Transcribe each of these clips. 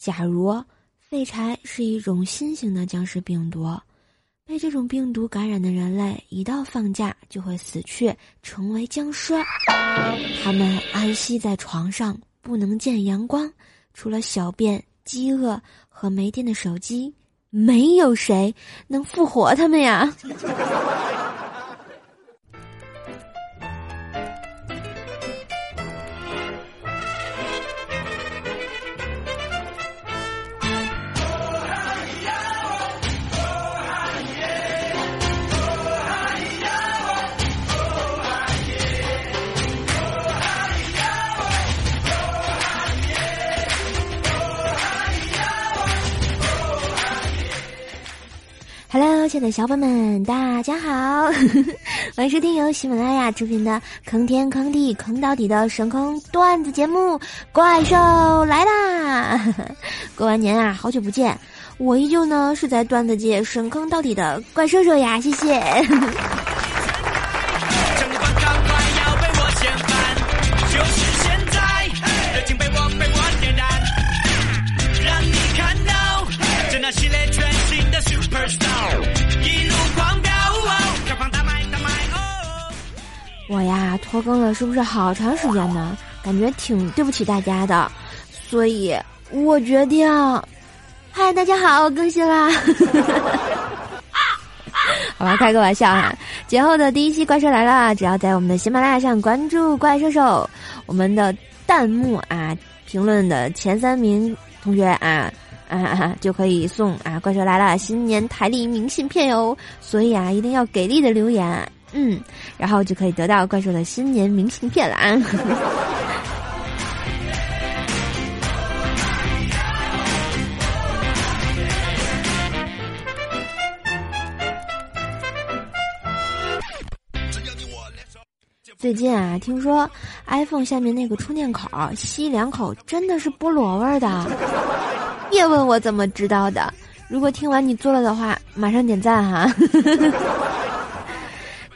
假如废柴是一种新型的僵尸病毒，被这种病毒感染的人类，一到放假就会死去，成为僵尸。他们安息在床上，不能见阳光，除了小便、饥饿和没电的手机，没有谁能复活他们呀。亲爱的小伙伴们，大家好！欢迎收听由喜马拉雅出品的《坑天坑地坑到底》的神坑段子节目《怪兽来啦》。过完年啊，好久不见，我依旧呢是在段子界神坑到底的怪兽兽呀，谢谢。拖更了是不是好长时间呢？感觉挺对不起大家的，所以我决定，嗨，大家好，我更新啦！好吧，开个玩笑哈。节后的第一期《怪兽来了》，只要在我们的喜马拉雅上关注“怪兽兽”，我们的弹幕啊评论的前三名同学啊啊就可以送啊《怪兽来了》新年台历明信片哟。所以啊，一定要给力的留言。嗯，然后就可以得到怪兽的新年明信片了啊！最近啊，听说 iPhone 下面那个充电口吸两口真的是菠萝味儿的，别问我怎么知道的。如果听完你做了的话，马上点赞哈！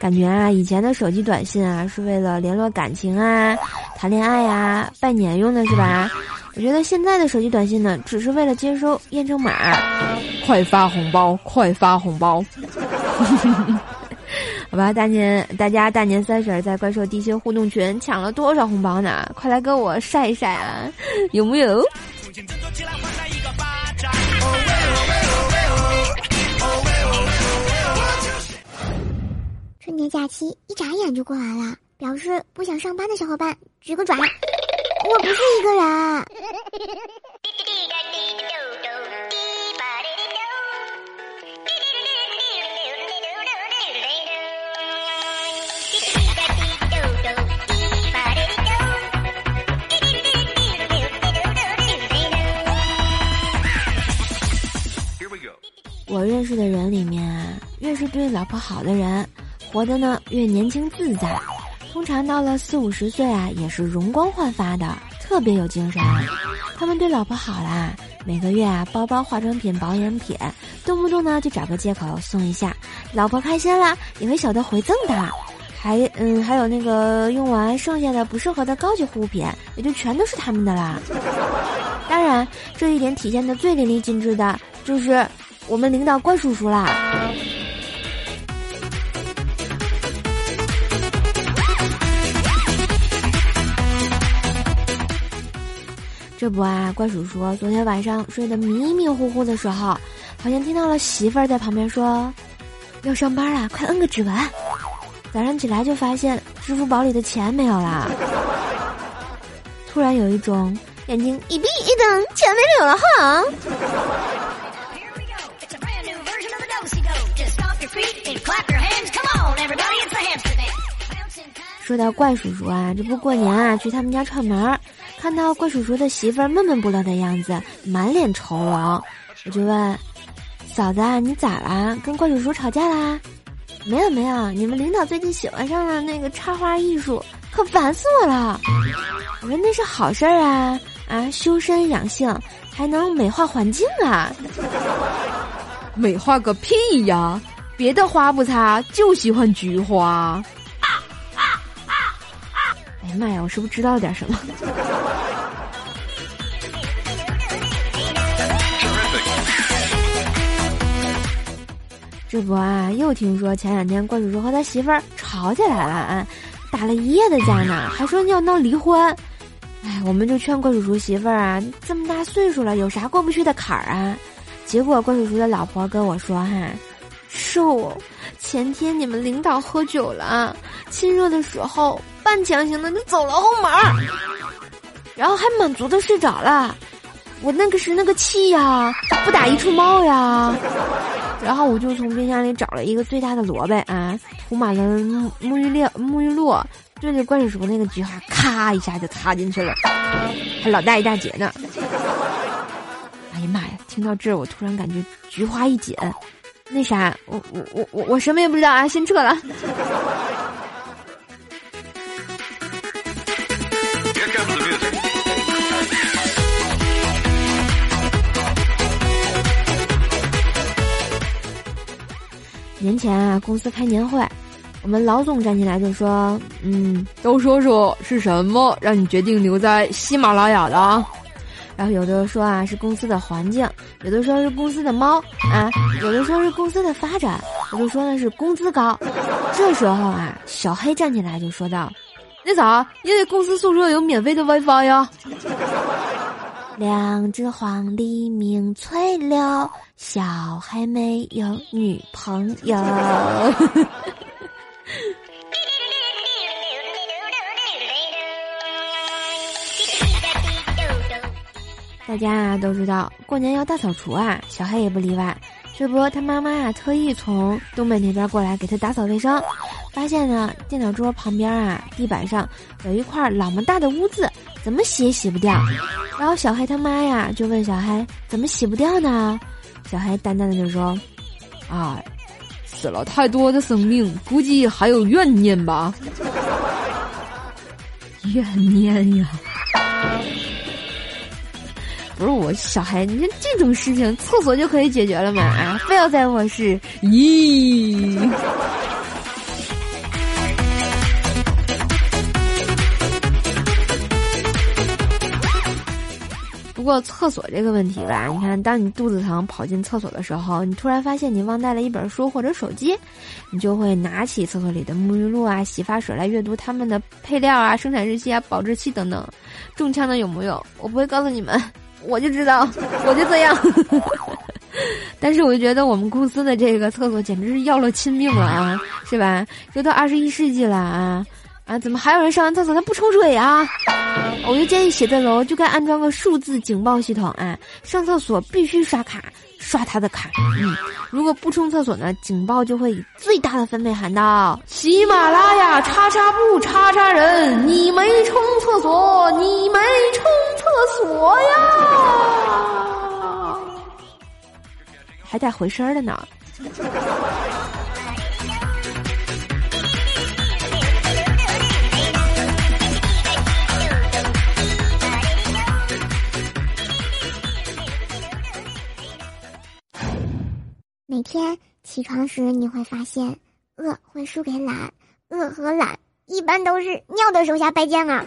感觉啊，以前的手机短信啊，是为了联络感情啊、谈恋爱呀、拜年用的是吧？我觉得现在的手机短信呢，只是为了接收验证码，快发红包，快发红包。好吧，大年大家大年三十在怪兽地心互动群抢了多少红包呢？快来跟我晒一晒啊，有木有？春节假期一眨眼就过来了，表示不想上班的小伙伴举个爪，我不是一个人。我认识的人里面，越是对老婆好的人。活的呢越年轻自在，通常到了四五十岁啊，也是容光焕发的，特别有精神。他们对老婆好啦，每个月啊包包、化妆品、保养品，动不动呢就找个借口送一下，老婆开心了也会晓得回赠的。还嗯还有那个用完剩下的不适合的高级护肤品，也就全都是他们的啦。当然，这一点体现的最淋漓尽致的就是我们领导怪叔叔啦。这不啊，怪叔叔昨天晚上睡得迷迷糊糊的时候，好像听到了媳妇儿在旁边说：“要上班了，快摁个指纹。”早上起来就发现支付宝里的钱没有了，突然有一种眼睛一闭一瞪，钱没有了哈。说到怪叔叔啊，这不过年啊，去他们家串门儿。看到怪叔叔的媳妇儿闷闷不乐的样子，满脸愁容，我就问嫂子：“你咋啦？跟怪叔叔吵架啦？”“没有没有，你们领导最近喜欢上了那个插花艺术，可烦死我了。”我说：“那是好事儿啊，啊，修身养性，还能美化环境啊。”“美化个屁呀！别的花不擦，就喜欢菊花。”妈呀，我是不是知道点什么？这不啊，又听说前两天关叔叔和他媳妇儿吵起来了啊，打了一夜的架呢，还说要闹离婚。哎，我们就劝怪叔叔媳妇儿啊，这么大岁数了，有啥过不去的坎儿啊？结果关叔叔的老婆跟我说哈、是，瘦，前天你们领导喝酒了，亲热的时候半强行的就走了后门，然后还满足的睡着了。我那个是那个气呀，不打一处冒呀。然后我就从冰箱里找了一个最大的萝卜啊，涂满了沐浴料、沐浴露，对着怪叔叔那个菊花，咔一下就插进去了，还老大一大截呢。哎呀妈呀！听到这儿，我突然感觉菊花一紧，那啥，我我我我我什么也不知道啊，先撤了。年前啊，公司开年会，我们老总站起来就说：“嗯，都说说是什么让你决定留在喜马拉雅的？”然后有的说啊是公司的环境，有的说是公司的猫啊，有的说是公司的发展，有的说的是工资高。这时候啊，小黑站起来就说道：“那啥，因为公司宿舍有免费的 WiFi 呀。”两只黄鹂鸣翠柳，小黑没有女朋友。大家啊都知道过年要大扫除啊，小黑也不例外。这不，他妈妈啊特意从东北那边过来给他打扫卫生，发现呢电脑桌旁边啊地板上有一块老么大的污渍，怎么洗也洗不掉。然后小黑他妈呀就问小黑怎么洗不掉呢？小孩淡淡的就说：“啊，死了太多的生命，估计还有怨念吧。怨念呀。”不是我小孩，你看这种事情，厕所就可以解决了吗？啊，非要在卧室？咦！过厕所这个问题吧，你看，当你肚子疼跑进厕所的时候，你突然发现你忘带了一本书或者手机，你就会拿起厕所里的沐浴露啊、洗发水来阅读它们的配料啊、生产日期啊、保质期等等。中枪的有没有？我不会告诉你们。我就知道，我就这样。但是我就觉得我们公司的这个厕所简直是要了亲命了啊，是吧？这都二十一世纪了啊啊！怎么还有人上完厕所他不冲水啊？我就建议写字楼就该安装个数字警报系统啊，上厕所必须刷卡，刷他的卡。嗯，如果不冲厕所呢，警报就会以最大的分贝喊道：“喜马拉雅叉叉布叉叉人，你没冲厕所，你没冲厕所呀！”还带回声的呢。每天起床时，你会发现，饿会输给懒，饿和懒一般都是尿的手下败将啊。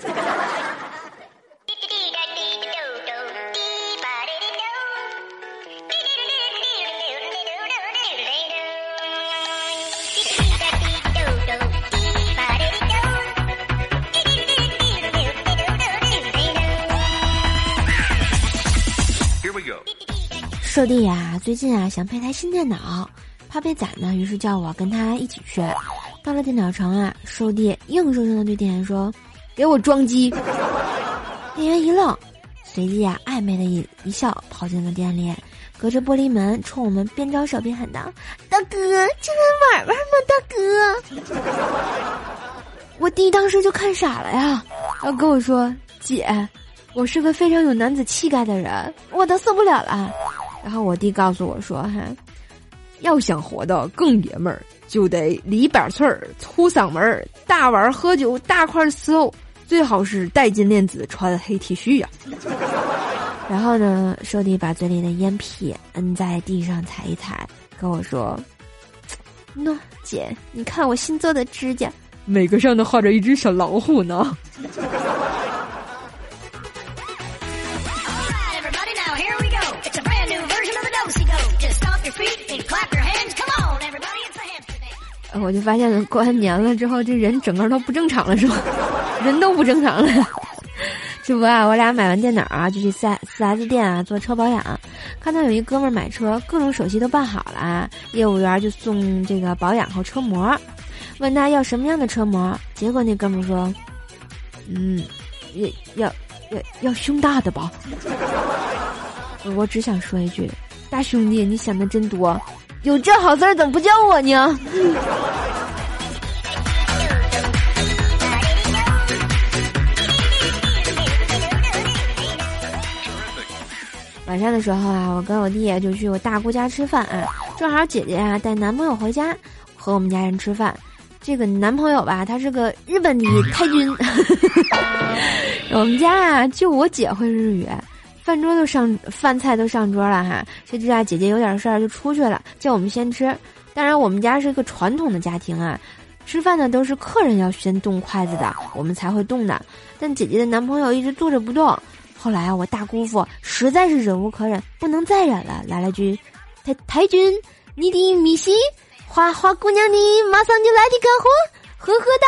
瘦弟呀，最近啊想配台新电脑，怕被宰呢，于是叫我跟他一起去。到了电脑城啊，瘦弟硬生生的对店员说：“给我装机。”店员一愣，随即啊暧昧的一一笑，跑进了店里，隔着玻璃门冲我们边招手边喊道：“大哥，进来玩玩嘛，大哥！” 我弟当时就看傻了呀，然后跟我说：“姐，我是个非常有男子气概的人，我都受不了了。”然后我弟告诉我说：“哈，要想活得更爷们儿，就得里板寸儿、粗嗓门儿、大碗喝酒、大块伺候，最好是带金链子、穿黑 T 恤呀。”然后呢，瘦弟把嘴里的烟屁摁在地上踩一踩，跟我说：“喏，姐，你看我新做的指甲，每个上都画着一只小老虎呢。”我就发现过完年了之后，这人整个都不正常了，是吧？人都不正常了。这不啊，我俩买完电脑啊，就去四四 S 店啊做车保养。看到有一哥们儿买车，各种手续都办好了，业务员就送这个保养和车模。问他要什么样的车模，结果那哥们说：“嗯，要要要要胸大的吧。”我只想说一句，大兄弟，你想的真多，有这好事怎么不叫我呢？晚上的时候啊，我跟我弟就去我大姑家吃饭啊，正好姐姐啊带男朋友回家和我们家人吃饭。这个男朋友吧，他是个日本的太君。我们家啊，就我姐会日语。饭桌都上，饭菜都上桌了哈。谁知道姐姐有点事儿就出去了，叫我们先吃。当然，我们家是一个传统的家庭啊，吃饭呢都是客人要先动筷子的，我们才会动的。但姐姐的男朋友一直坐着不动。后来啊，我大姑父实在是忍无可忍，不能再忍了，来了句：“太太君，你的米西花花姑娘，你马上就来的干活，呵呵哒。”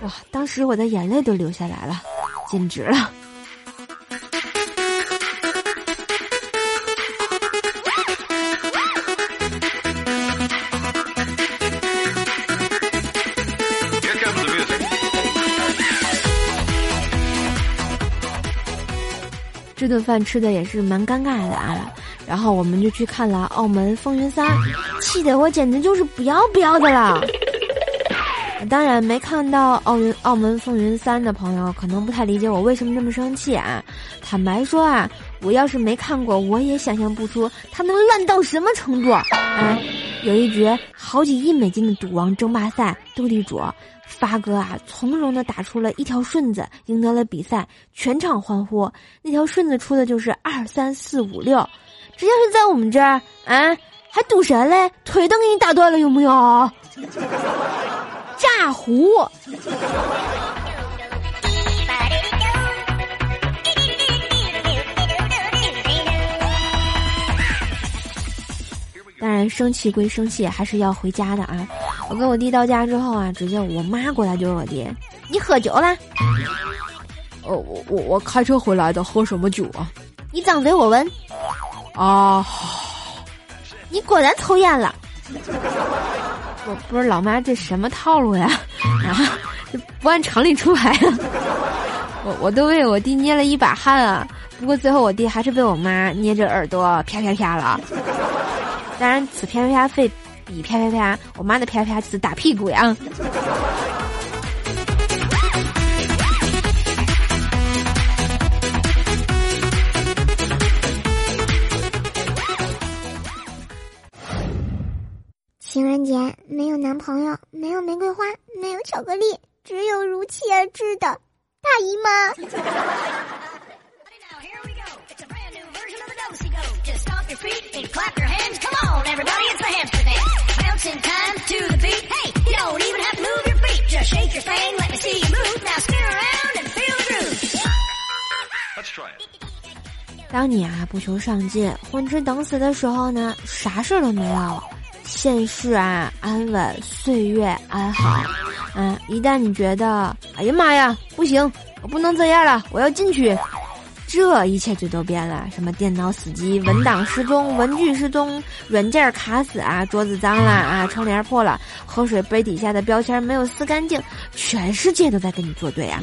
哇，当时我的眼泪都流下来了，简直了。这顿饭吃的也是蛮尴尬的啊，然后我们就去看了《澳门风云三》，气得我简直就是不要不要的了。当然没看到《奥运澳门风云三》的朋友可能不太理解我为什么这么生气啊。坦白说啊，我要是没看过，我也想象不出它能烂到什么程度啊。有一局好几亿美金的赌王争霸赛斗地主。发哥啊，从容的打出了一条顺子，赢得了比赛，全场欢呼。那条顺子出的就是二三四五六，这要是在我们这儿啊，还赌神嘞，腿都给你打断了，有没有？炸胡！当然，生气归生气，还是要回家的啊。我跟我弟到家之后啊，只见我妈过来就问我弟：“你喝酒了？”“哦，我我我开车回来的，喝什么酒啊？”“你张嘴我闻。”“啊，你果然抽烟了。”“我不是老妈，这什么套路呀？啊，这不按常理出牌啊！我我都为我弟捏了一把汗啊，不过最后我弟还是被我妈捏着耳朵啪啪啪了。当然，此啪啪啪费。比啪啪啪，我妈的啪啪是打屁股呀！情人节没有男朋友，没有玫瑰花，没有巧克力，只有如期而至的大姨妈。当你啊不求上进、混吃等死的时候呢，啥事儿都没有，现世啊安稳，岁月安好。嗯，一旦你觉得，哎呀妈呀，不行，我不能这样了，我要进去，这一切就都变了。什么电脑死机、文档失踪、文具失踪、软件卡死啊，桌子脏了啊，窗帘破了，喝水杯底下的标签没有撕干净，全世界都在跟你作对啊！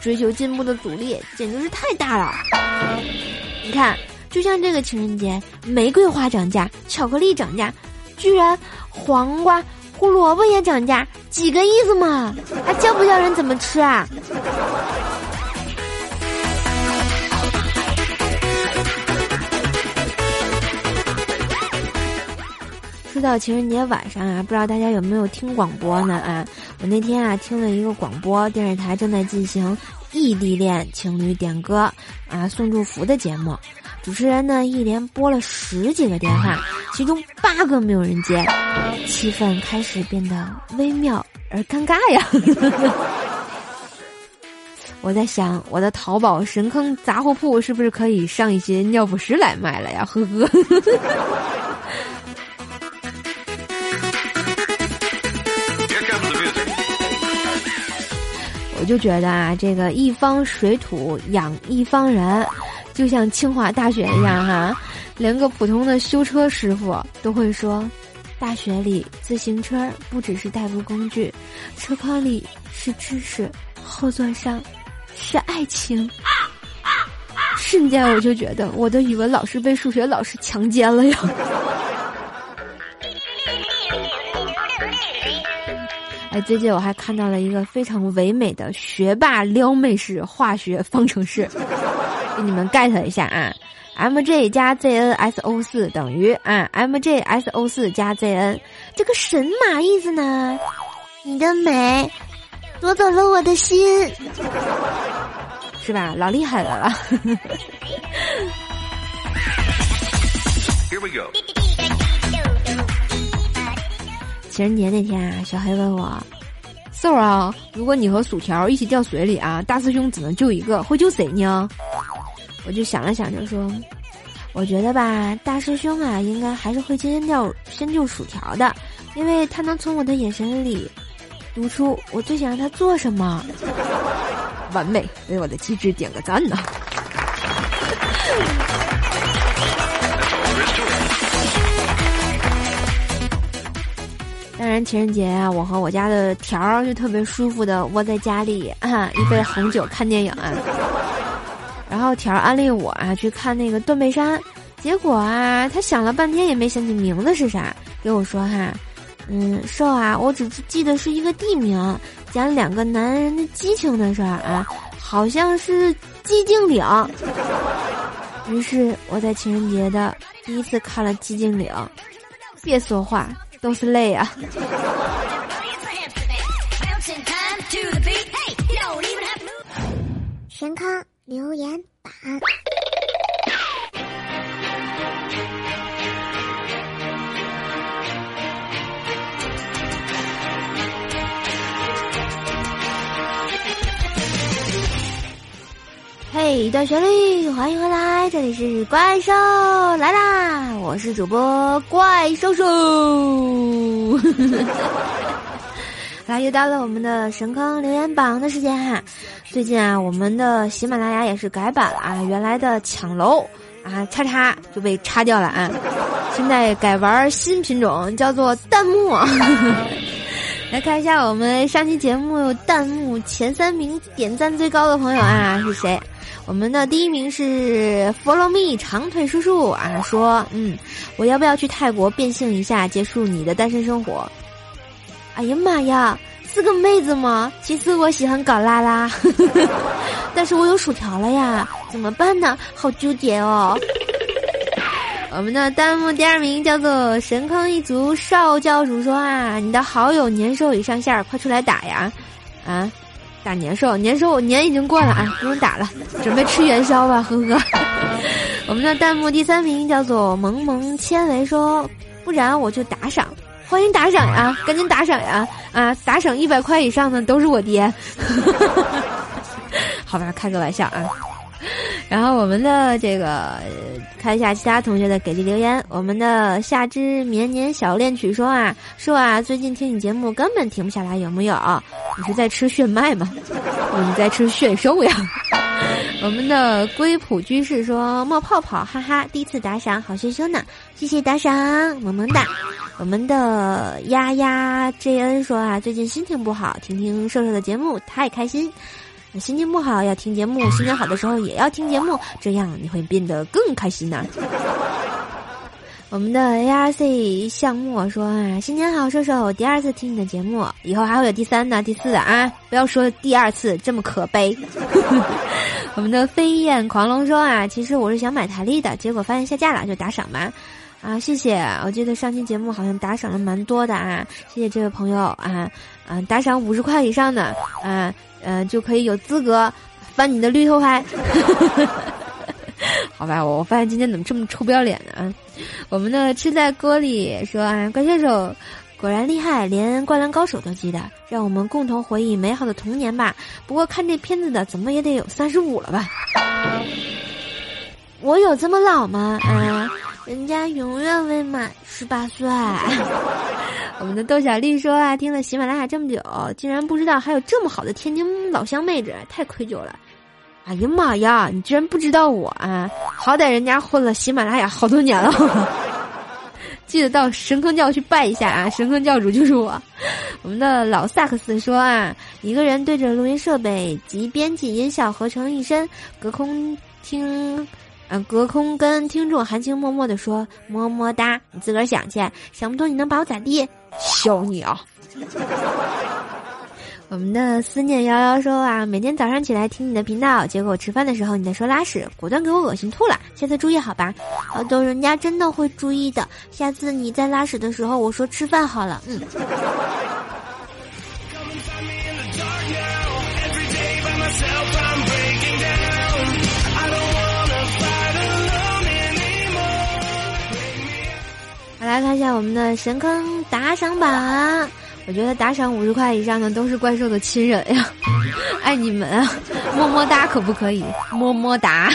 追求进步的阻力简直是太大了。你看，就像这个情人节，玫瑰花涨价，巧克力涨价，居然黄瓜、胡萝卜也涨价，几个意思嘛？还教不教人怎么吃啊？说到情人节晚上啊，不知道大家有没有听广播呢？啊，我那天啊听了一个广播电视台正在进行异地恋情侣点歌啊送祝福的节目，主持人呢一连拨了十几个电话，其中八个没有人接，气氛开始变得微妙而尴尬呀。我在想，我的淘宝神坑杂货铺是不是可以上一些尿不湿来卖了呀？呵呵。就觉得啊，这个一方水土养一方人，就像清华大学一样哈，连个普通的修车师傅都会说，大学里自行车不只是代步工具，车筐里是知识，后座上是爱情。瞬间我就觉得我的语文老师被数学老师强奸了呀！最近我还看到了一个非常唯美的学霸撩妹式化学方程式，给你们 get 一下啊！M J 加 Z N S O 四等于啊 M J S O 四加 Z N，这个神马意思呢？你的美夺走了我的心。是吧？老厉害了了。情人节那天啊，小黑问我：“瘦啊，如果你和薯条一起掉水里啊，大师兄只能救一个，会救谁呢？”我就想了想，就说：“我觉得吧，大师兄啊，应该还是会先掉先救薯条的，因为他能从我的眼神里读出我最想让他做什么。”完美，为我的机智点个赞呢！情人节啊，我和我家的条儿就特别舒服的窝在家里啊，一杯红酒看电影啊。然后条安利我啊去看那个《断背山》，结果啊，他想了半天也没想起名字是啥，给我说哈，嗯，瘦啊，我只记得是一个地名。讲两个男人的激情的事儿啊，好像是寂静岭。于是我在情人节的第一次看了寂静岭，别说话，都是泪啊。神康留言板。嘿，段旋律，欢迎回来，这里是怪兽来啦！我是主播怪兽兽。来，又到了我们的神坑留言榜的时间哈。最近啊，我们的喜马拉雅也是改版了啊，原来的抢楼啊，叉叉就被叉掉了啊，现在改玩新品种，叫做弹幕。来看一下我们上期节目弹幕前三名点赞最高的朋友啊是谁？我们的第一名是 Follow Me 长腿叔叔啊，说嗯，我要不要去泰国变性一下，结束你的单身生活？哎呀妈呀，是个妹子吗？其实我喜欢搞拉拉，但是我有薯条了呀，怎么办呢？好纠结哦。我们的弹幕第二名叫做神坑一族少教主说啊，你的好友年兽已上线，快出来打呀，啊。打年兽，年兽年已经过了啊，不用打了，准备吃元宵吧，呵呵。我们的弹幕第三名叫做萌萌纤维说，不然我就打赏，欢迎打赏呀，赶紧打赏呀，啊，打赏一百块以上的都是我爹。好吧，开个玩笑啊。然后我们的这个看一下其他同学的给力留言。我们的夏之绵绵小恋曲说啊，说啊，最近听你节目根本停不下来，有木有？你是在吃炫迈吗？你在吃炫兽呀？我们的龟普居士说冒泡泡，哈哈，第一次打赏，好羞羞呢，谢谢打赏，萌萌哒。我们的丫丫 JN 说啊，最近心情不好，听听瘦瘦的节目太开心。心情不好要听节目，心情好的时候也要听节目，这样你会变得更开心呢。我们的 ARC 项目说啊，新年好，瘦瘦，第二次听你的节目，以后还会有第三的、第四的啊，不要说第二次这么可悲。我们的飞燕狂龙说啊，其实我是想买台历的，结果发现下架了，就打赏吧。啊，谢谢，我记得上期节目好像打赏了蛮多的啊，谢谢这位朋友啊，啊，打赏五十块以上的啊。嗯，就可以有资格翻你的绿头牌。好吧，我发现今天怎么这么臭不要脸呢？啊我们的吃在锅里说啊，关选手果然厉害，连灌篮高手都记得，让我们共同回忆美好的童年吧。不过看这片子的，怎么也得有三十五了吧？我有这么老吗？啊，人家永远未满十八岁。我们的豆小丽说啊，听了喜马拉雅这么久，竟然不知道还有这么好的天津老乡妹子，太愧疚了。哎呀妈呀，你居然不知道我啊！好歹人家混了喜马拉雅好多年了，记得到神坑教去拜一下啊！神坑教主就是我。我们的老萨克斯说啊，一个人对着录音设备及编辑音效合成一身，隔空听。嗯，隔空跟听众含情脉脉的说么么哒，你自个儿想去，想不通你能把我咋地？削你啊！我们的思念幺幺说啊，每天早上起来听你的频道，结果吃饭的时候你在说拉屎，果断给我恶心吐了。下次注意好吧？好的，人家真的会注意的。下次你在拉屎的时候，我说吃饭好了。嗯。来看一下我们的神坑打赏榜，我觉得打赏五十块以上的都是怪兽的亲人呀，爱你们啊，么么哒可不可以？么么哒，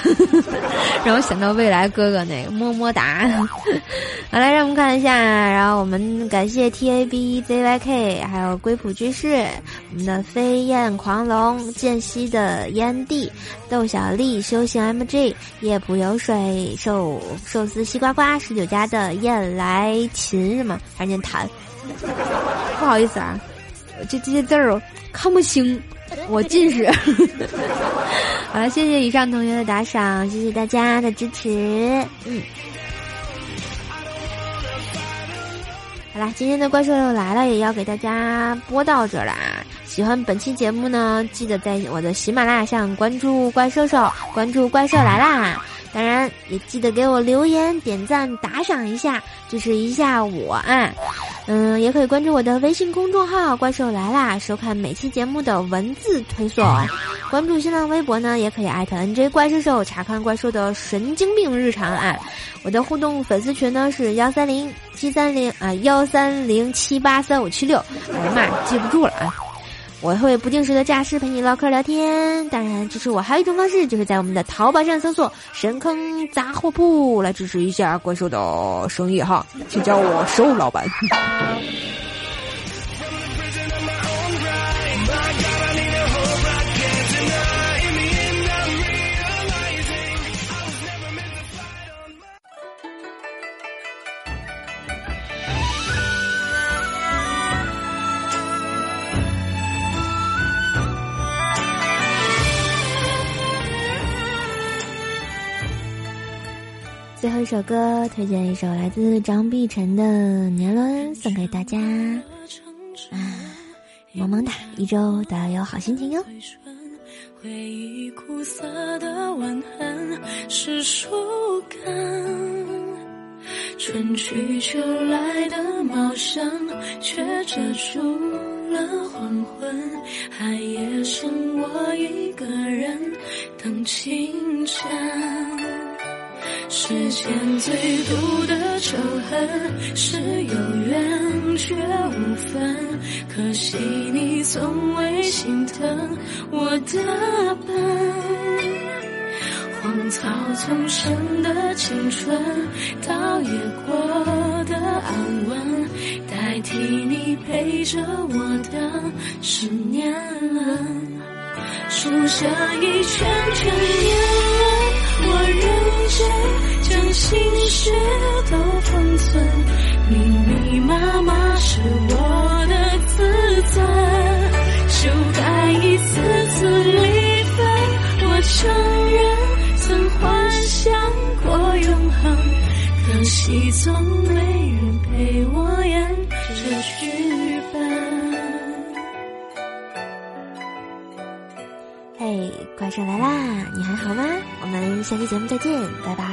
让我想到未来哥哥那个么么哒。好来，让我们看一下，然后我们感谢 T A B Z Y K，还有龟谱居士，我们的飞燕狂龙，间隙的烟蒂，豆小丽，修行 M G，夜蒲有水，寿寿司西瓜瓜，十九家的燕来琴什么，还是念弹？不好意思啊，这这些字儿看不清，我近视。好了，谢谢以上同学的打赏，谢谢大家的支持，嗯。好啦，今天的怪兽又来了，也要给大家播到这儿啦。喜欢本期节目呢，记得在我的喜马拉雅上关注怪兽兽，关注怪兽来啦。当然也记得给我留言、点赞、打赏一下，支持一下我啊！嗯，也可以关注我的微信公众号“怪兽来啦”，收看每期节目的文字推送。关注新浪微博呢，也可以艾特 NJ 怪兽兽，查看怪兽的神经病日常啊！我的互动粉丝群呢是幺三零七三零啊幺三零七八三五七六。哎呀妈，记不住了啊！我会不定时的诈尸陪你唠嗑聊天，当然支持我还有一种方式，就是在我们的淘宝上搜索“神坑杂货铺”来支持一下怪兽的生意哈，请叫我瘦老板。最后一首歌，推荐一首来自张碧晨的《年轮》，送给大家。啊，萌萌哒，一周都要有好心情哟。回忆苦涩的吻痕是树干，春去秋来的茂盛，却遮住了黄昏。寒夜剩我一个人等清晨。世间最毒的仇恨是有缘却无分，可惜你从未心疼我的笨。荒草丛生的青春，倒也过得安稳，代替你陪着我的是年轮，数下一圈圈年。认真将心事都封存，密密麻麻是我的自尊，修改一次次离分。我承认曾幻想过永恒，可惜总没人陪我演这剧本。嘿，怪兽来啦！你还好吗？下期节目再见，拜拜。